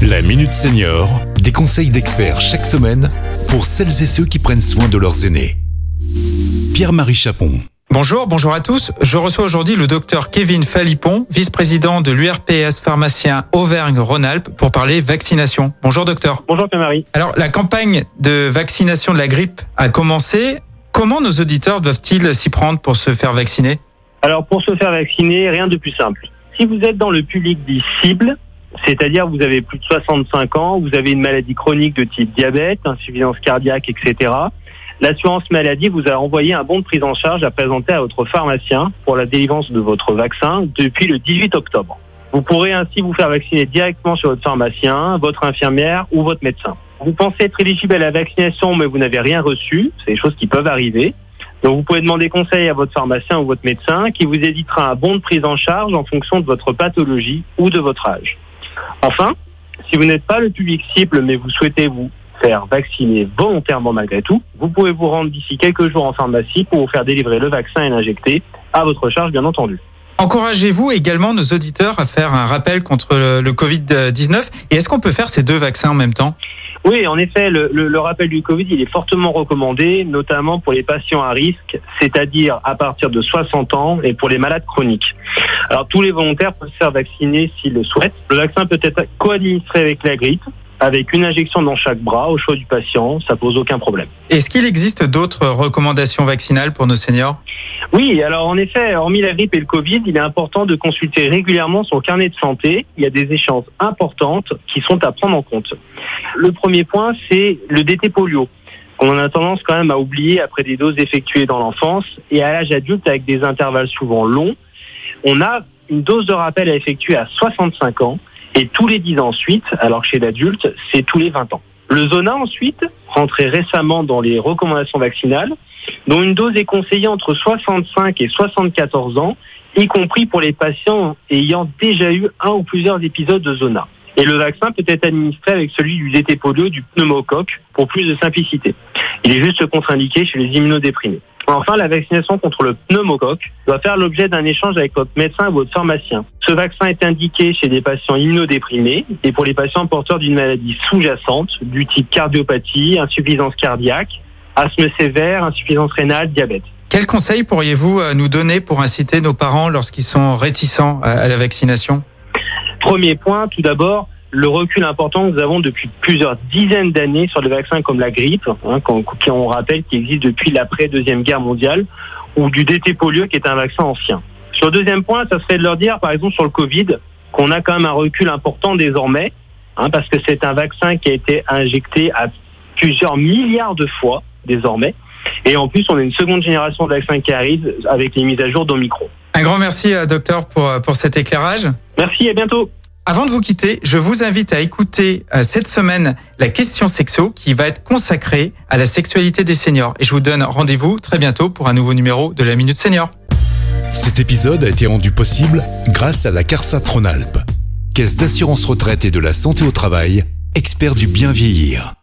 La Minute Senior, des conseils d'experts chaque semaine pour celles et ceux qui prennent soin de leurs aînés. Pierre-Marie Chapon. Bonjour, bonjour à tous. Je reçois aujourd'hui le docteur Kevin Falipon, vice-président de l'URPS pharmacien Auvergne-Rhône-Alpes pour parler vaccination. Bonjour docteur. Bonjour Pierre-Marie. Alors la campagne de vaccination de la grippe a commencé. Comment nos auditeurs doivent-ils s'y prendre pour se faire vacciner? Alors pour se faire vacciner, rien de plus simple. Si vous êtes dans le public dit cible, c'est-à-dire vous avez plus de 65 ans, vous avez une maladie chronique de type diabète, insuffisance cardiaque, etc. L'assurance maladie vous a envoyé un bon de prise en charge à présenter à votre pharmacien pour la délivrance de votre vaccin depuis le 18 octobre. Vous pourrez ainsi vous faire vacciner directement sur votre pharmacien, votre infirmière ou votre médecin. Vous pensez être éligible à la vaccination mais vous n'avez rien reçu, c'est des choses qui peuvent arriver. Donc vous pouvez demander conseil à votre pharmacien ou votre médecin qui vous éditera un bon de prise en charge en fonction de votre pathologie ou de votre âge. Enfin, si vous n'êtes pas le public cible mais vous souhaitez vous faire vacciner volontairement malgré tout, vous pouvez vous rendre d'ici quelques jours en pharmacie pour vous faire délivrer le vaccin et l'injecter à votre charge bien entendu. Encouragez-vous également nos auditeurs à faire un rappel contre le Covid-19 et est-ce qu'on peut faire ces deux vaccins en même temps? Oui, en effet, le, rappel du Covid, il est fortement recommandé, notamment pour les patients à risque, c'est-à-dire à partir de 60 ans et pour les malades chroniques. Alors, tous les volontaires peuvent se faire vacciner s'ils le souhaitent. Le vaccin peut être co-administré avec la grippe, avec une injection dans chaque bras au choix du patient, ça pose aucun problème. Est-ce qu'il existe d'autres recommandations vaccinales pour nos seniors? Oui, alors en effet, hormis la grippe et le Covid, il est important de consulter régulièrement son carnet de santé. Il y a des échéances importantes qui sont à prendre en compte. Le premier point, c'est le DT polio. On a tendance quand même à oublier après des doses effectuées dans l'enfance et à l'âge adulte avec des intervalles souvent longs. On a une dose de rappel à effectuer à 65 ans et tous les 10 ans ensuite, alors chez l'adulte, c'est tous les 20 ans. Le Zona ensuite, rentré récemment dans les recommandations vaccinales, dont une dose est conseillée entre 65 et 74 ans, y compris pour les patients ayant déjà eu un ou plusieurs épisodes de Zona. Et le vaccin peut être administré avec celui du DT polio du pneumocoque pour plus de simplicité. Il est juste contre-indiqué chez les immunodéprimés. Enfin, la vaccination contre le pneumocoque doit faire l'objet d'un échange avec votre médecin ou votre pharmacien. Ce vaccin est indiqué chez des patients immunodéprimés et pour les patients porteurs d'une maladie sous-jacente du type cardiopathie, insuffisance cardiaque, asthme sévère, insuffisance rénale, diabète. Quels conseils pourriez-vous euh, nous donner pour inciter nos parents lorsqu'ils sont réticents à la vaccination? Premier point, tout d'abord, le recul important que nous avons depuis plusieurs dizaines d'années sur des vaccins comme la grippe, hein, qui on rappelle qui existe depuis l'après-deuxième guerre mondiale, ou du DT polio qui est un vaccin ancien. Sur le deuxième point, ça serait de leur dire, par exemple, sur le Covid, qu'on a quand même un recul important désormais, hein, parce que c'est un vaccin qui a été injecté à plusieurs milliards de fois désormais. Et en plus, on a une seconde génération de vaccins qui arrive avec les mises à jour d'Omicron. Un grand merci, euh, docteur, pour, euh, pour cet éclairage. Merci, à bientôt. Avant de vous quitter, je vous invite à écouter euh, cette semaine la question sexo qui va être consacrée à la sexualité des seniors. Et je vous donne rendez-vous très bientôt pour un nouveau numéro de la Minute Senior. Cet épisode a été rendu possible grâce à la CARSA Tronalp, Caisse d'assurance retraite et de la santé au travail, expert du bien vieillir.